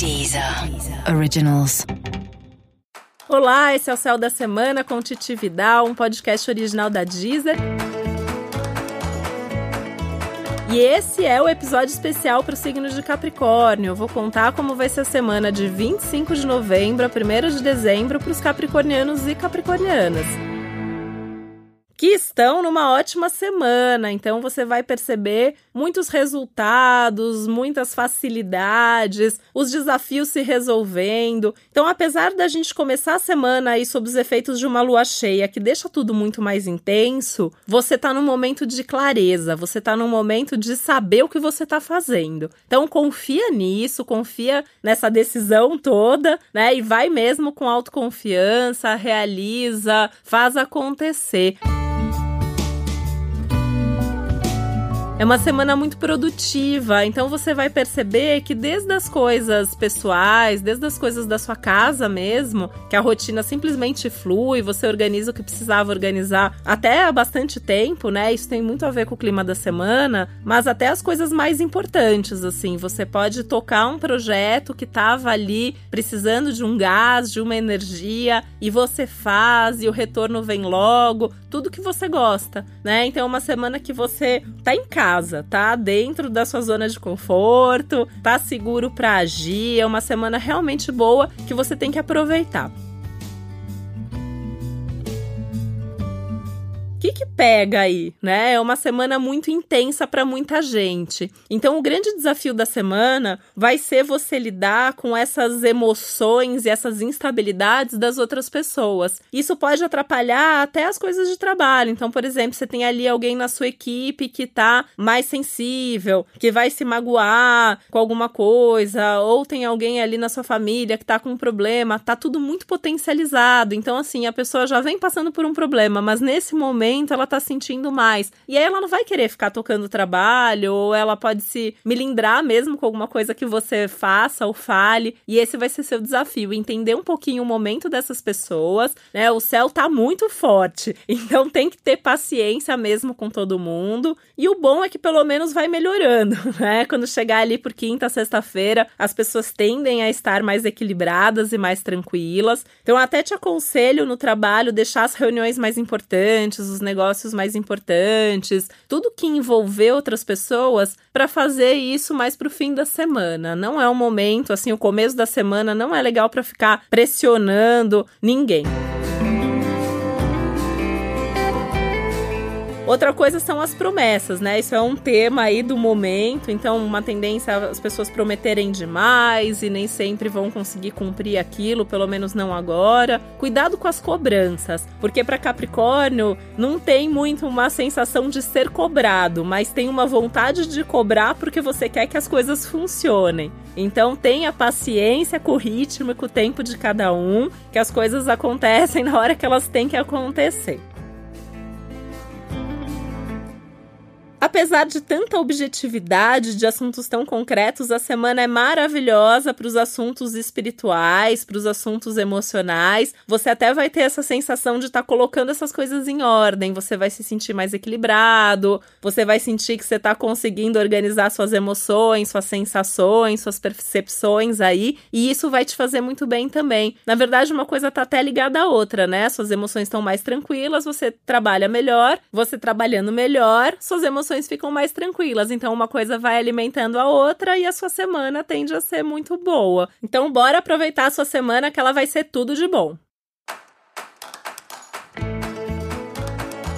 Deezer Originals. Olá, esse é o Céu da Semana com Titi Vidal, um podcast original da Deezer. E esse é o episódio especial para o signo de Capricórnio. Eu vou contar como vai ser a semana de 25 de novembro a 1 de dezembro para os capricornianos e capricornianas que estão numa ótima semana. Então você vai perceber muitos resultados, muitas facilidades, os desafios se resolvendo. Então, apesar da gente começar a semana aí sob os efeitos de uma lua cheia que deixa tudo muito mais intenso, você tá num momento de clareza, você tá num momento de saber o que você tá fazendo. Então, confia nisso, confia nessa decisão toda, né? E vai mesmo com autoconfiança, realiza, faz acontecer. É uma semana muito produtiva, então você vai perceber que desde as coisas pessoais, desde as coisas da sua casa mesmo, que a rotina simplesmente flui, você organiza o que precisava organizar até há bastante tempo, né? Isso tem muito a ver com o clima da semana, mas até as coisas mais importantes, assim, você pode tocar um projeto que estava ali precisando de um gás, de uma energia, e você faz e o retorno vem logo, tudo que você gosta, né? Então é uma semana que você tá em casa casa, tá dentro da sua zona de conforto, tá seguro para agir, é uma semana realmente boa que você tem que aproveitar. Que que pega aí, né? É uma semana muito intensa para muita gente. Então, o grande desafio da semana vai ser você lidar com essas emoções e essas instabilidades das outras pessoas. Isso pode atrapalhar até as coisas de trabalho. Então, por exemplo, você tem ali alguém na sua equipe que tá mais sensível, que vai se magoar com alguma coisa, ou tem alguém ali na sua família que tá com um problema, tá tudo muito potencializado. Então, assim, a pessoa já vem passando por um problema, mas nesse momento momento ela tá sentindo mais. E aí ela não vai querer ficar tocando trabalho, ou ela pode se milindrar mesmo com alguma coisa que você faça ou fale. E esse vai ser seu desafio, entender um pouquinho o momento dessas pessoas, né? O céu tá muito forte, então tem que ter paciência mesmo com todo mundo. E o bom é que pelo menos vai melhorando, né? Quando chegar ali por quinta, sexta-feira, as pessoas tendem a estar mais equilibradas e mais tranquilas. Então até te aconselho no trabalho deixar as reuniões mais importantes, os negócios mais importantes, tudo que envolver outras pessoas para fazer isso mais pro fim da semana. Não é um momento assim, o começo da semana não é legal para ficar pressionando ninguém. Outra coisa são as promessas, né? Isso é um tema aí do momento, então uma tendência as pessoas prometerem demais e nem sempre vão conseguir cumprir aquilo, pelo menos não agora. Cuidado com as cobranças, porque para Capricórnio não tem muito uma sensação de ser cobrado, mas tem uma vontade de cobrar porque você quer que as coisas funcionem. Então tenha paciência com o ritmo e com o tempo de cada um, que as coisas acontecem na hora que elas têm que acontecer. Apesar de tanta objetividade de assuntos tão concretos, a semana é maravilhosa para os assuntos espirituais, para os assuntos emocionais. Você até vai ter essa sensação de estar tá colocando essas coisas em ordem. Você vai se sentir mais equilibrado, você vai sentir que você está conseguindo organizar suas emoções, suas sensações, suas percepções aí, e isso vai te fazer muito bem também. Na verdade, uma coisa está até ligada à outra, né? Suas emoções estão mais tranquilas, você trabalha melhor, você trabalhando melhor, suas emoções ficam mais tranquilas. Então, uma coisa vai alimentando a outra e a sua semana tende a ser muito boa. Então, bora aproveitar a sua semana que ela vai ser tudo de bom.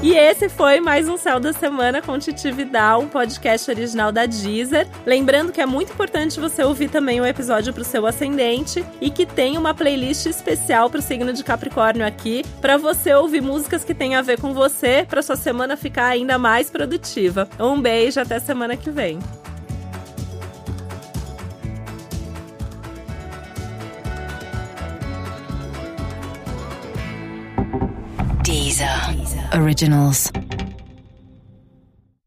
E esse foi mais um Céu da Semana com Titi Vidal, um podcast original da Deezer. Lembrando que é muito importante você ouvir também o episódio para o seu ascendente e que tem uma playlist especial para o signo de Capricórnio aqui, para você ouvir músicas que têm a ver com você, para sua semana ficar ainda mais produtiva. Um beijo, até semana que vem. Deezer. Originals.